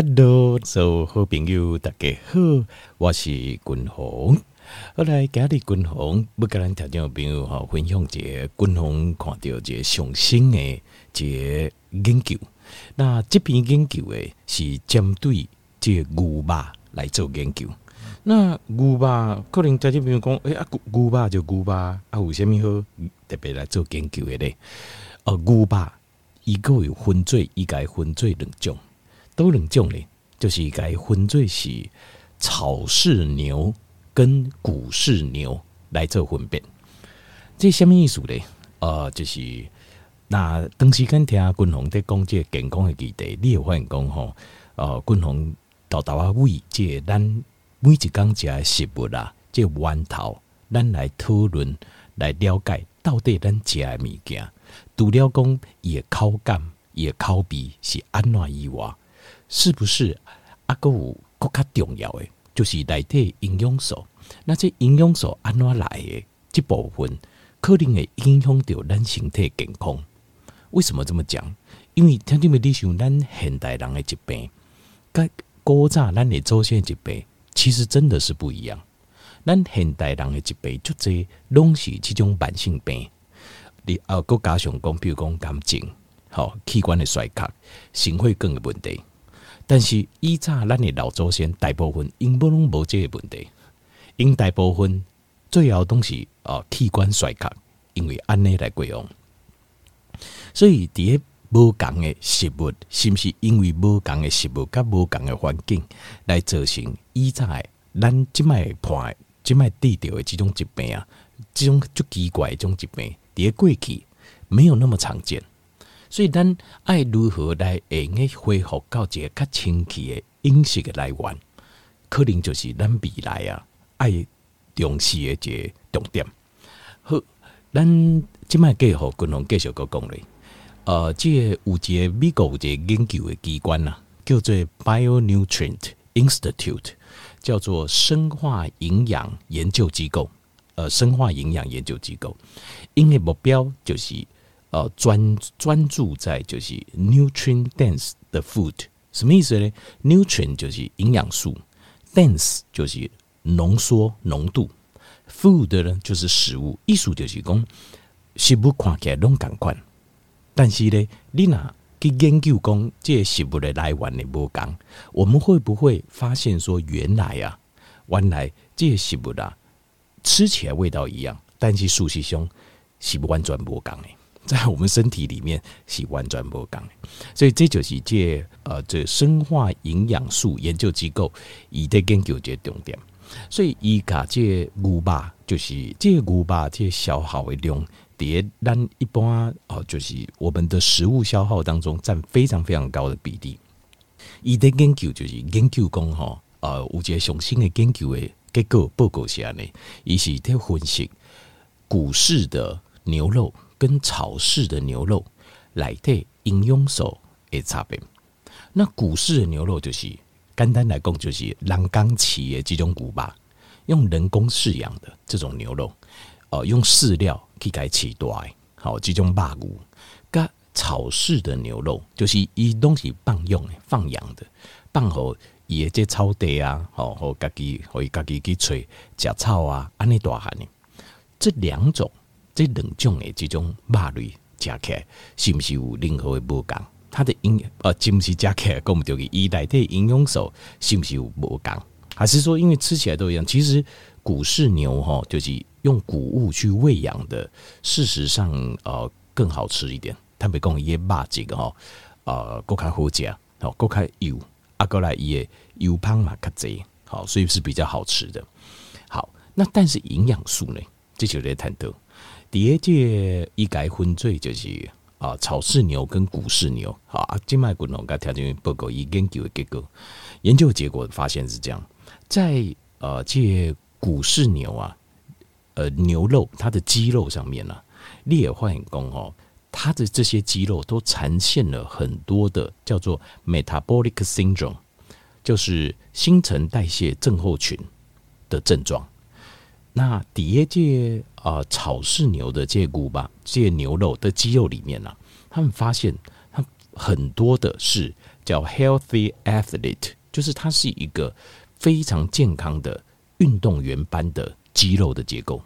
Hello，所有好朋友，大家好，我是君宏。后来今日君宏要跟咱听众朋友吼分享一个君宏看到一个上新的一个研究。那这篇研究诶是针对这个牛肉来做研究。那牛肉可能在这边讲，哎啊，牛肉就牛肉啊，有啥物好特别来做研究的咧？呃，牛肉伊个有分做，伊该分做两种。都两种嘞，就是该分做是草饲牛跟谷饲牛来做分辨。这什么意思呢？呃，就是那当时间听君宏在讲这个健康的议题，你有发现讲吼，呃，君宏豆豆啊为这咱每一工食的食物啊，这源头咱来讨论来了解到底咱食的物件，除了讲伊的口感、伊的口味是安怎以外。是不是阿个有更加重要的，就是内底营养素。那这营养素安怎来的？这部分可能会影响到咱身体健康。为什么这么讲？因为听听没你想，咱现代人的疾病，跟古早咱的祖先的疾病，其实真的是不一样。咱现代人的疾病，就这拢是这种慢性病。你啊，阁加上讲，比如讲癌症，好器官的衰竭，心血管的问题。但是以前咱的老祖先大部分因不拢无这个问题，因大部分最后东西啊器官衰竭，因为安尼来过往。所以伫个无共的食物，是毋是因为无共的食物甲无共的环境来造成以前咱即卖破即卖治疗的这种疾病啊，这种足奇怪的这种疾病，伫个过去没有那么常见。所以，咱爱如何来会用个恢复到一个较清气的饮食的来源，可能就是咱未来啊爱重视的一个重点。好，咱即摆继续君宏继续搁讲咧。呃，这个、有一个美国有一个研究的机关呐，叫做 BioNutrient Institute，叫做生化营养研究机构。呃，生化营养研究机构，因为目标就是。呃，专专注在就是 nutrient dense 的 food，什么意思呢？nutrient 就是营养素，dense 就是浓缩浓度，food 呢就是食物。意思就是讲，食物看起来拢同款，但是呢，你若去研究讲这个食物的来源的无同，我们会不会发现说，原来啊，原来这个食物啊，吃起来味道一样，但是事实上是完全无同的。在我们身体里面是完全不同的，所以这就是这呃这生化营养素研究机构伊在研究这重点。所以伊甲这牛肉就是这牛肉这消耗的量，在咱一般哦，就是我们的食物消耗当中占非常非常高的比例。伊的研究就是研究讲哈，呃，有一个上新的研究的结果报告下呢，伊是在分析股市的牛肉。跟草饲的牛肉来的营养素的差别。那谷饲的牛肉就是简单来讲，就是人工饲的这种牛肉，用人工饲养的这种牛肉，呃，用饲料去给饲大的，好，这种肉牛。跟草饲的牛肉就是伊东西放养的、放养的，放好伊的这草地啊，好，好家己可以家己去吹食草啊，安尼大汉的这两种。这两种的这种肉类加起来，是不是有任何的不同？它的营呃，是不是加起来讲不对的？一来的营养素是不是有不同？还是说因为吃起来都一样？其实谷饲牛哈，就是用谷物去喂养的，事实上呃更好吃一点。特别讲伊个肉质哈，呃，更加好食，好更加油，啊，过来伊个油胖嘛较侪，好，所以是比较好吃的。好，那但是营养素呢，这就得探讨。第二届一改分罪就是啊，草饲牛跟谷饲牛。好啊，金麦滚龙跟条件报告以研究的结果，研究结果发现是这样，在呃这谷饲牛啊，呃牛肉它的肌肉上面呢、啊，裂换工哦，它的这些肌肉都呈现了很多的叫做 metabolic syndrome，就是新陈代谢症候群的症状。那第二届啊，草饲牛的这股吧，这牛肉的肌肉里面呢、啊，他们发现它很多的是叫 healthy athlete，就是它是一个非常健康的运动员般的肌肉的结构。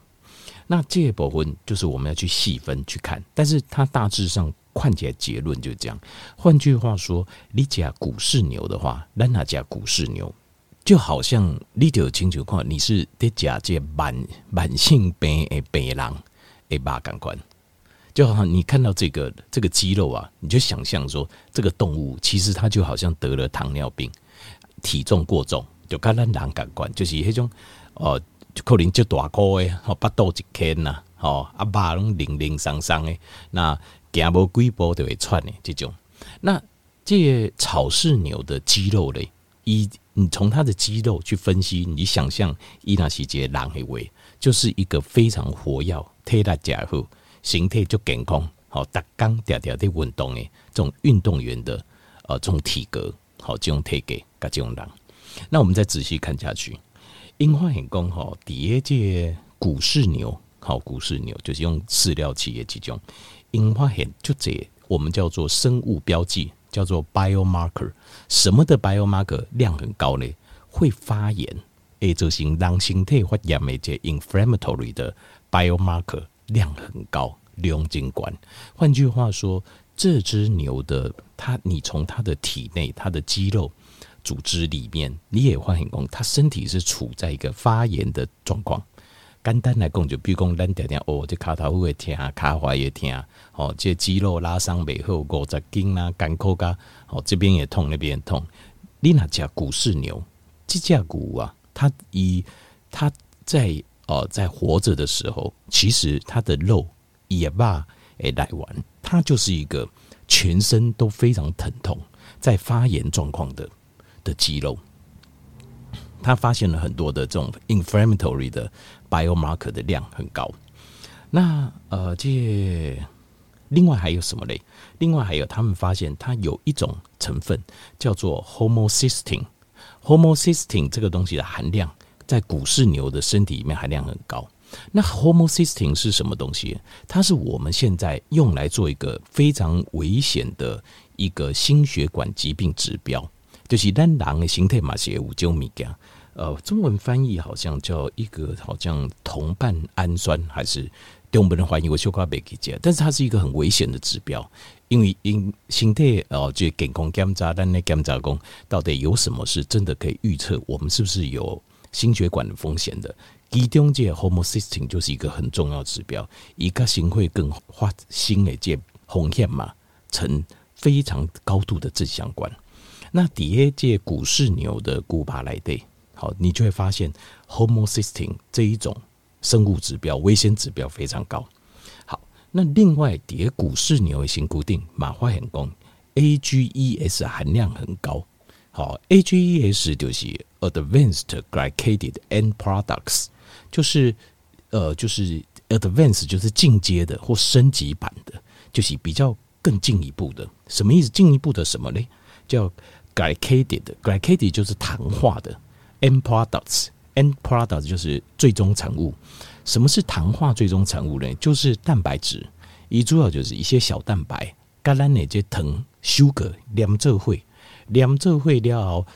那这部分就是我们要去细分去看，但是它大致上看起来结论就这样。换句话说，你讲股市牛的话，那哪讲股市牛？就好像你就清楚看，你是得假借慢慢性病的病人，诶，把感官，就好像你看到这个这个肌肉啊，你就想象说，这个动物其实它就好像得了糖尿病，体重过重，就跟咱人感官就是那种哦，就可能就大个诶，吼，巴肚一牵呐，吼，啊肉拢零零散散诶，那行无几步就会喘诶，这种。那这草饲牛的肌肉嘞，一你从它的肌肉去分析，你想象伊那西杰狼黑为就是一个非常活跃、体力佳好、形态就健康、好打钢条条的运动的，这种运动员的呃这种体格，好这种体格，噶这种人。那我们再仔细看下去，樱花很公哈，第二届股市牛，好股市牛就是用饲料企业这种樱花很就这我们叫做生物标记。叫做 biomarker，什么的 biomarker 量很高呢？会发炎，诶，这型让形态发炎的这 inflammatory 的 biomarker 量很高，量精管。换句话说，这只牛的它，你从它的体内、它的肌肉组织里面，你也会很功，它身体是处在一个发炎的状况。简单来讲，就比如讲，咱常常哦，这卡头会疼，卡踝也疼，哦，这肌肉拉伤背后，五十斤啊，干枯噶，哦，这边也痛，那边也痛。你那只股市牛，这只股啊，它以它在哦在活着的时候，其实它的肉也罢，诶来完，它就是一个全身都非常疼痛，在发炎状况的的肌肉。他发现了很多的这种 inflammatory 的 biomarker 的量很高。那呃，这另外还有什么嘞？另外还有，他们发现它有一种成分叫做 homocysteine。homocysteine 这个东西的含量在股市牛的身体里面含量很高。那 homocysteine 是什么东西？它是我们现在用来做一个非常危险的一个心血管疾病指标。就是咱人的形态嘛，是有这种物件，呃，中文翻译好像叫一个好像同半氨酸，还是中文的翻译我小可袂记得，但是它是一个很危险的指标，因为因形态哦，就健康检查，咱的检查工到底有什么是真的可以预测我们是不是有心血管的风险的？其中这 homocysteine 就是一个很重要指标，一个心会更发心的这风险嘛，呈非常高度的正相关。那底下借股市牛的股巴来对，好，你就会发现 homocysteine 这一种生物指标危险指标非常高。好，那另外第二股市牛的新固定马化很高，AGEs 含量很高。好，AGEs 就是 advanced glycated end products，就是呃就是 advanced 就是进阶的或升级版的，就是比较更进一步的。什么意思？进一步的什么呢？叫 glycated，glycated 就是糖化的，end products，end products 就是最终产物。什么是糖化最终产物呢？就是蛋白质，一主要就是一些小蛋白，橄榄那些糖 sugar 两这会两这会了，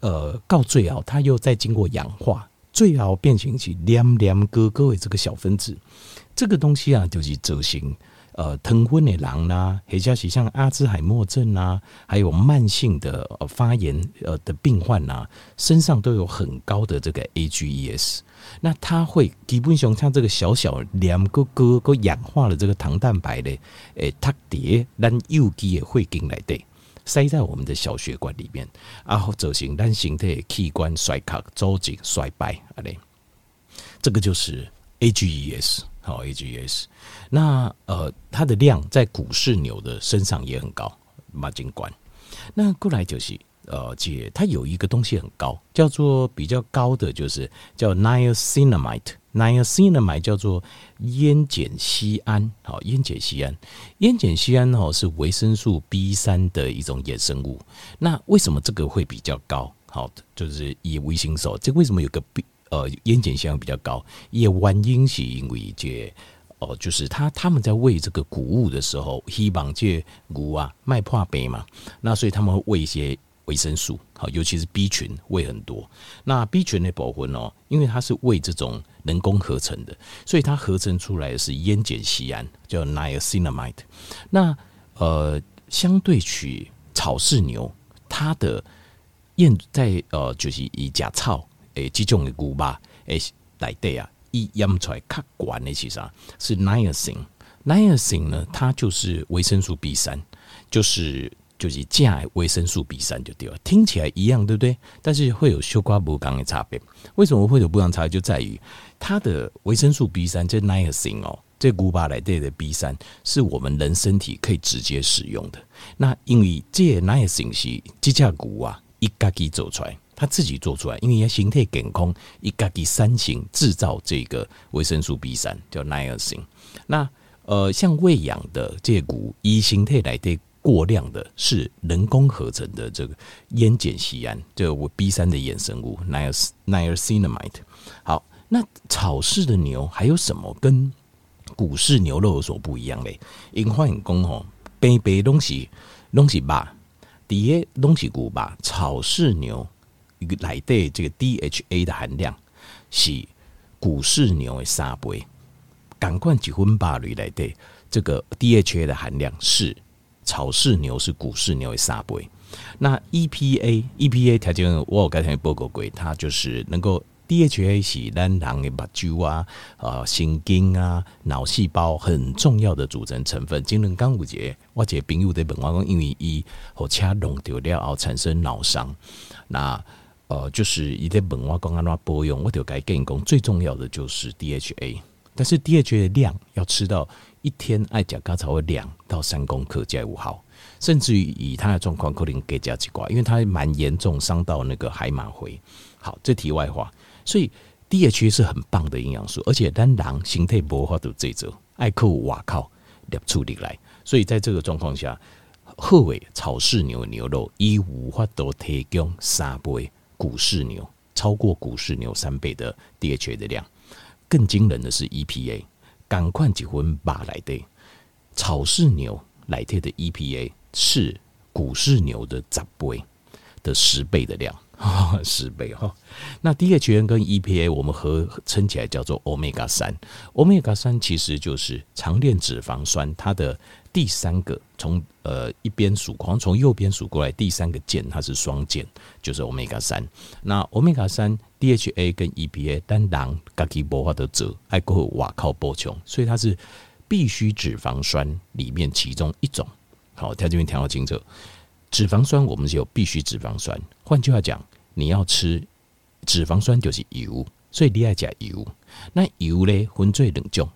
呃，到最后它又再经过氧化，最后变成起黏黏哥哥的这个小分子。这个东西啊，就是走形。呃，疼昏的狼呐，或者是像阿兹海默症啊，还有慢性的呃发炎呃的病患呐，身上都有很高的这个 AGEs。那它会基本上像这个小小两个个个氧化了这个糖蛋白的，诶，它叠咱有机的会进来的，塞在我们的小血管里面，然后造成让形态器官衰竭、组织衰败啊嘞。这个就是 AGEs，好 AGS，。那呃，它的量在股市牛的身上也很高，马金管。那过来就是呃，姐，它有一个东西很高，叫做比较高的，就是叫 niacinamide。niacinamide 叫做烟碱酰胺，好，烟碱酰胺，烟碱酰胺哦是维生素 B 三的一种衍生物。那为什么这个会比较高？好，就是以维生素，这为什么有个 B 呃烟碱性比较高？也原因是因为这。哦，就是他他们在喂这个谷物的时候，希望这谷啊卖破杯嘛，那所以他们会喂一些维生素，好，尤其是 B 群喂很多。那 B 群的保魂哦，因为它是喂这种人工合成的，所以它合成出来是烟碱酰胺，叫 Niacinamide。那呃，相对取草饲牛，它的烟在呃就是以假草诶这种的谷吧诶来对啊。一腌出来看管的其实是 niacin，niacin 呢，它就是维生素 B 三，就是就是加维生素 B 三就对了，听起来一样，对不对？但是会有小可不同的差别。为什么会有不同差别？就在于它的维生素 B 三，这 niacin 哦，这古巴来的 B 三是我们人身体可以直接使用的。那因为这 niacin 是这家谷啊一家己做出来。他自己做出来，因为他形态健康，一个给三型制造这个维生素 B 三叫 niacin。那呃，像喂养的这股以形态来的过量的是人工合成的这个烟碱酰胺，就 B 三的衍生物 niacinamide。好，那草饲的牛还有什么跟谷饲牛肉有所不一样嘞？因为欢迎讲吼，白白东西东西吧，第一东西谷吧，草饲牛。来的这个 DHA 的含量是股市牛的三倍，赶快几分八率来的这个 DHA 的含量是草饲牛是股市牛的三倍。那 EPA EPA 条件我有刚才报告过，它就是能够 DHA 是咱人的目睭啊、呃神经啊、脑细胞很重要的组成成分。今日刚有节，我一个朋友在问我讲，因为伊火车弄掉了后产生脑伤，那。呃，就是一点本话刚刚那播用，我就该跟你讲，最重要的就是 DHA，但是 DHA 的量要吃到一天爱甲刚才会两到三公克才五毫，甚至于以他的状况可能给加几挂，因为他蛮严重伤到那个海马回。好，这题外话，所以 DHA 是很棒的营养素，而且单狼形态薄化都这则爱扣瓦靠两处理来，所以在这个状况下，后尾草饲牛牛肉以无法都提供三倍。股市牛超过股市牛三倍的 DHA 的量，更惊人的是 EPA，赶快结婚吧来的草饲牛来的的 EPA 是股市牛的十倍的十倍的量。十倍哈，那 DHA 跟 EPA 我们合称起来叫做 Omega 三，Omega 三其实就是长链脂肪酸，它的第三个从呃一边数，好像从右边数过来第三个键，它是双键，就是 Omega 三。那 Omega 三 DHA 跟 EPA 单囊自己无法得做，爱过瓦靠补充，所以它是必需脂肪酸里面其中一种。好，他这边调清楚。脂肪酸，我们是有必需脂肪酸。换句话讲，你要吃脂肪酸就是油，所以你爱加油。那油呢，分最两种：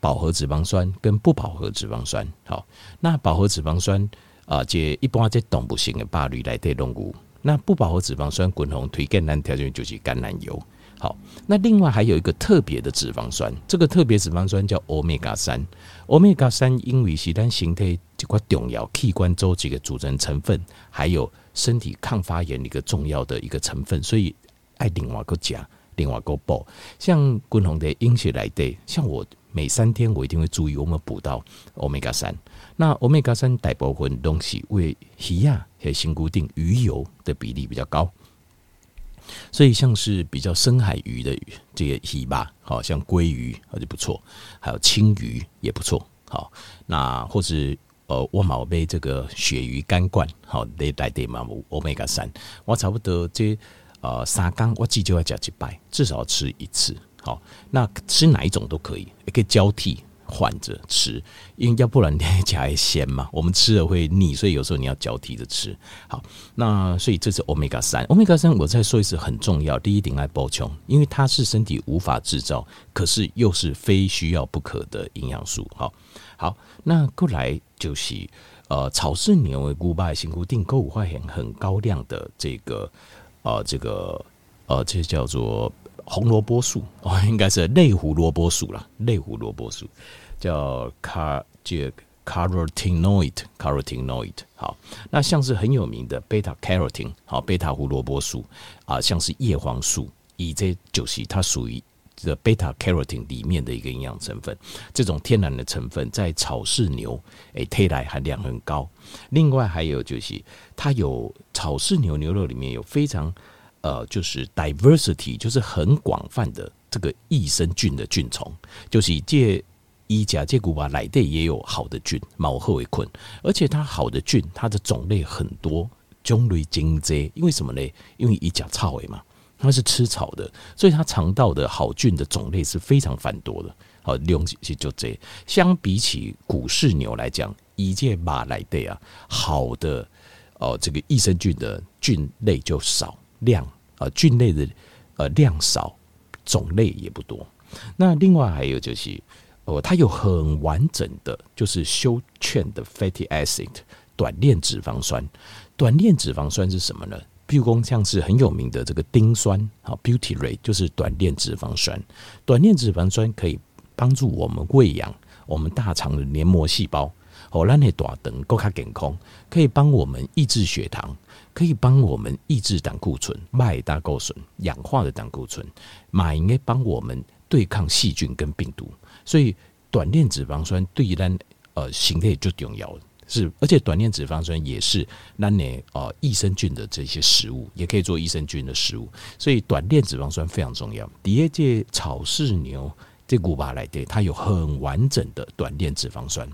饱和脂肪酸跟不饱和脂肪酸。好，那饱和脂肪酸啊，这一般在动物性的肉类来的动物。那不饱和脂肪酸，滚红推荐单条件就是橄榄油。好，那另外还有一个特别的脂肪酸，这个特别脂肪酸叫欧米伽三。欧米伽三因为是咱形态一块重要器官周期的组成成分，还有身体抗发炎的一个重要的一个成分，所以爱另外个加，另外个补。像滚红的饮食来的，像我每三天我一定会注意，我们补到欧米伽三。那欧米伽三大部分东西为鱼啊和新固定鱼油的比例比较高。所以像是比较深海鱼的鱼这些鱼吧，好像鲑鱼啊就不错，还有青鱼也不错。好，那或是呃，我毛杯这个鳕鱼干罐，好，得带点嘛，Omega 三，我差不多这呃三缸我记就要加几百，至少要吃一次。好，那吃哪一种都可以，也可以交替。换着吃，因为要不然你加咸嘛，我们吃了会腻，所以有时候你要交替着吃。好，那所以这是 Omega 三，Omega 三我再说一次很重要，第一点来补充，因为它是身体无法制造，可是又是非需要不可的营养素。好，好，那过来就是呃草饲牛的古巴辛固定购物发现很高量的这个呃这个呃这叫做。红萝卜素哦，应该是类胡萝卜素啦，类胡萝卜素叫 car 这 carotenoid，carotenoid 好，那像是很有名的 beta carotene 好，贝塔胡萝卜素啊，像是叶黄素，以这就是它属于的贝塔 carotene 里面的一个营养成分，这种天然的成分在草饲牛诶，推来含量很高。另外还有就是它有草饲牛牛肉里面有非常呃，就是 diversity，就是很广泛的这个益生菌的菌丛，就是借一甲借古巴来的也有好的菌，毛褐为困，而且它好的菌它的种类很多，种类精济，因为什么呢？因为一甲草尾嘛。它是吃草的，所以它肠道的好菌的种类是非常繁多的。好，利用就这，相比起古饲牛来讲，一介马来的啊，好的哦，这个益生菌的菌类就少，量啊菌类的呃量少，种类也不多。那另外还有就是，哦，它有很完整的，就是修劝的 fatty acid 短链脂肪酸。短链脂肪酸是什么呢？譬如说，像是很有名的这个丁酸，好，butyrate 就是短链脂肪酸。短链脂肪酸可以帮助我们喂养我们大肠的黏膜细胞，哦，让那大肠够卡健康，可以帮我们抑制血糖，可以帮我们抑制胆固醇、麦大固醇、氧化的胆固醇，马应该帮我们对抗细菌跟病毒。所以，短链脂肪酸对于咱呃形态就重要了。是，而且短链脂肪酸也是那你哦益生菌的这些食物，也可以做益生菌的食物，所以短链脂肪酸非常重要。第二届草饲牛这古巴来的，它有很完整的短链脂肪酸，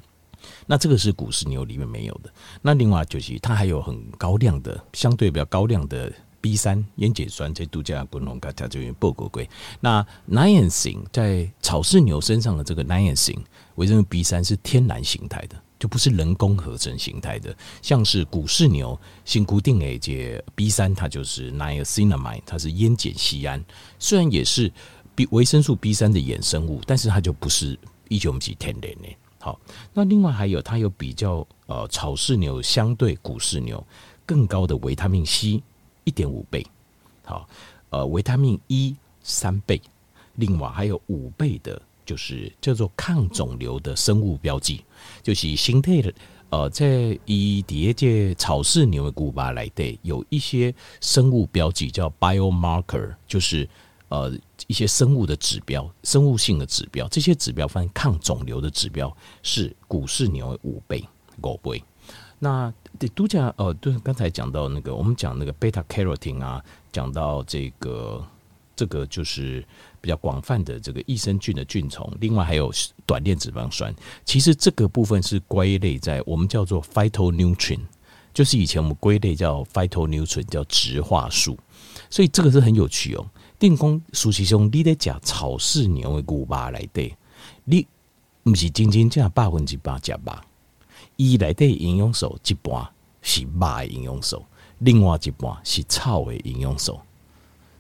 那这个是古饲牛里面没有的。那另外就是它还有很高量的，相对比较高量的 B 三烟碱酸，这度假滚龙它就用报告过。那 niacin 在草饲牛身上的这个 niacin 维生素 B 三是天然形态的。就不是人工合成形态的，像是古饲牛新固定诶，这 B 三它就是 niacinamide，它是烟碱酰胺，虽然也是 B 维生素 B 三的衍生物，但是它就不是一九五几天然的。好，那另外还有它有比较呃草饲牛相对古饲牛更高的维他命 C 一点五倍，好，呃维他命 E 三倍，另外还有五倍的。就是叫做抗肿瘤的生物标记，就是形态的呃，在以第一届草饲牛的古巴来的有一些生物标记叫 biomarker，就是呃一些生物的指标，生物性的指标，这些指标发现抗肿瘤的指标是古饲牛的五倍五倍。那对都讲呃，对刚才讲到那个，我们讲那个 beta carotene 啊，讲到这个这个就是。比较广泛的这个益生菌的菌丛，另外还有短链脂肪酸。其实这个部分是归类在我们叫做 phytonutrient，就是以前我们归类叫 phytonutrient，叫植化素。所以这个是很有趣哦。定公苏其兄，你得讲草饲牛的古巴来的，你不是仅仅讲百分之百加吧？一来的营养素一半是肉的营养素，另外一半是草的营养素。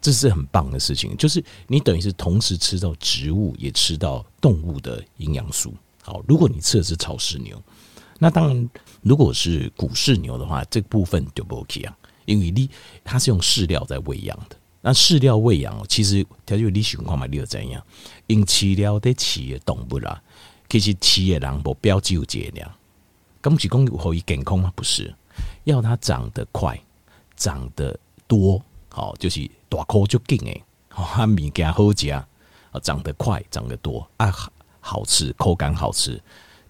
这是很棒的事情，就是你等于是同时吃到植物，也吃到动物的营养素。好，如果你吃的是草食牛，那当然，如果是古饲牛的话，这部分就不 OK 啊，因为你它是用饲料在喂养的。那饲料喂养，其实它就你情况嘛，你又怎样？用饲料在饲的动物啦，其实饲的人不标记有剂量，咁是讲可以健康吗？不是，要它长得快，长得多。好，就是大颗就劲诶，好，物件好食，啊，长得快，长得多，啊，好吃，口感好吃。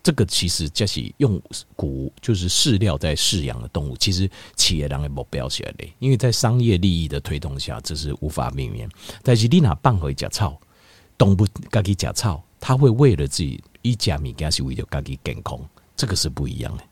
这个其实就是用谷，就是饲料在饲养的动物，其实企业人的目标起来的，因为在商业利益的推动下，这是无法避免。但是你若放回食草，动物家己食草，它会为了自己一家物件是为了家己健康，这个是不一样的。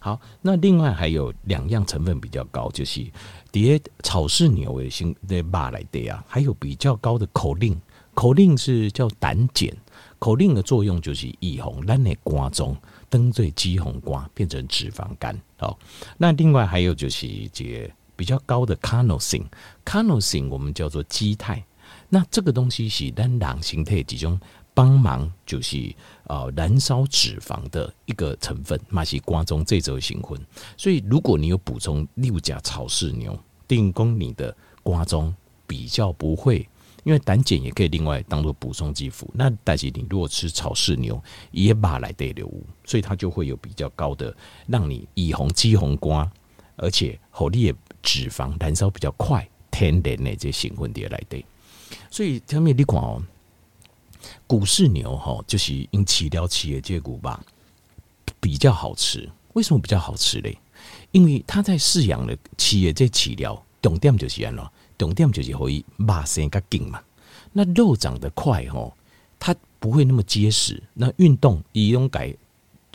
好，那另外还有两样成分比较高，就是。迭草饲牛的新的肉来的啊，还有比较高的口令，口令是叫胆碱，口令的作用就是以红咱的瓜中登最肌红瓜变成脂肪肝。好，那另外还有就是这比较高的 carnosine，carnosine 我们叫做肌肽，那这个东西是咱人形态其中帮忙，就是呃燃烧脂肪的一个成分，嘛是瓜中这种成分。所以如果你有补充六甲草饲牛。定功你的瓜中比较不会，因为胆碱也可以另外当做补充剂辅。那但是你如果吃草饲牛也把来得流，所以它就会有比较高的，让你以红肌红瓜，而且火力脂肪燃烧比较快，天然的这些成分的来的。所以下面你看哦，股市牛哈，就是用饲料饲的这股吧比较好吃。为什么比较好吃嘞？因为它在饲养的企业这饲料，重点就是安咯，重点就是可以肉生较紧嘛。那肉长得快哈，它不会那么结实。那运动以用改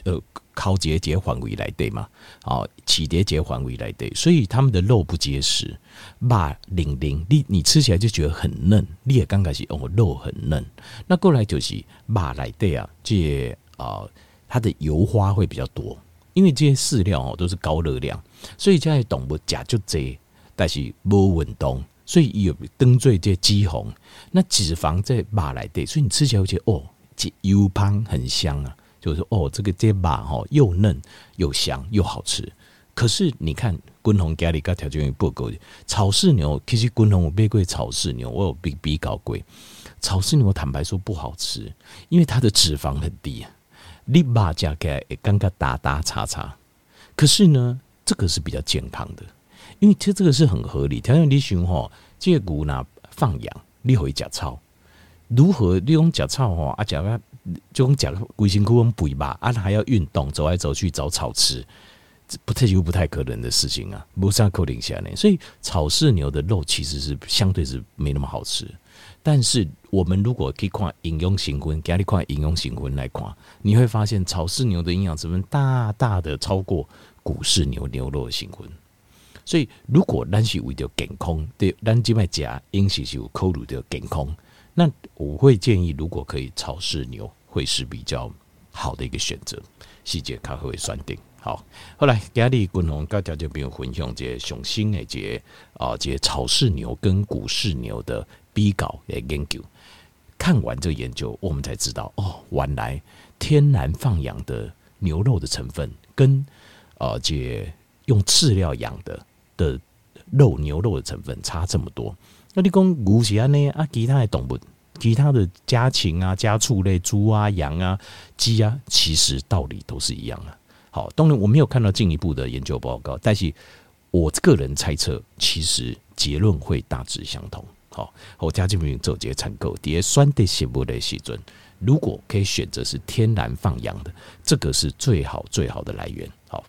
呃靠节节范围来对嘛，哦，起叠节范围来对，所以他们的肉不结实，肉零零，你你吃起来就觉得很嫩。你也刚开始哦，肉很嫩。那过来就是肉来对啊，这啊、呃，它的油花会比较多。因为这些饲料哦都是高热量，所以这些动物吃就多，但是无运动，所以有登最这肌红，那脂肪在肉里底，所以你吃起来会觉得哦，这油香很香啊，就是说哦，这个这肉哈又嫩又香又好吃。可是你看，滚红家里个条件不够，草饲牛其实滚红我买过草饲牛，我有比比较贵，草饲牛坦白说不好吃，因为它的脂肪很低啊。立马加起来也刚刚打打叉叉，可是呢，这个是比较健康的，因为其实这个是很合理。条件你想吼，这个牛呢放养，你会吃草，如何利用吃草吼啊？讲个就讲讲规身躯用肥吧，啊还要运动，走来走去找草吃，这不太就不太可能的事情啊，不上扣零下呢。所以草饲牛的肉其实是相对是没那么好吃。但是我们如果可以看营养成分，给你看营养成分来看，你会发现草饲牛的营养成分大大的超过谷饲牛牛肉的成分。所以如果咱是为了健康，对，咱即卖食饮食是有考虑的健康，那我会建议，如果可以草饲牛会是比较好的一个选择。细节卡会算定好。后来家里共同跟大家朋友分享这雄心的这啊这草饲牛跟股市牛的。比稿也研究，看完这研究，我们才知道哦，原来天然放养的牛肉的成分跟呃这用饲料养的的肉牛肉的成分差这么多。那你讲牛是安呢啊？其他的动物，其他的家禽啊、家畜类，猪啊、羊啊、鸡啊，其实道理都是一样啊。好，当然我没有看到进一步的研究报告，但是我个人猜测，其实结论会大致相同。好，我家这边做这些采购，底下酸的食物的时阵，如果可以选择是天然放养的，这个是最好最好的来源。好，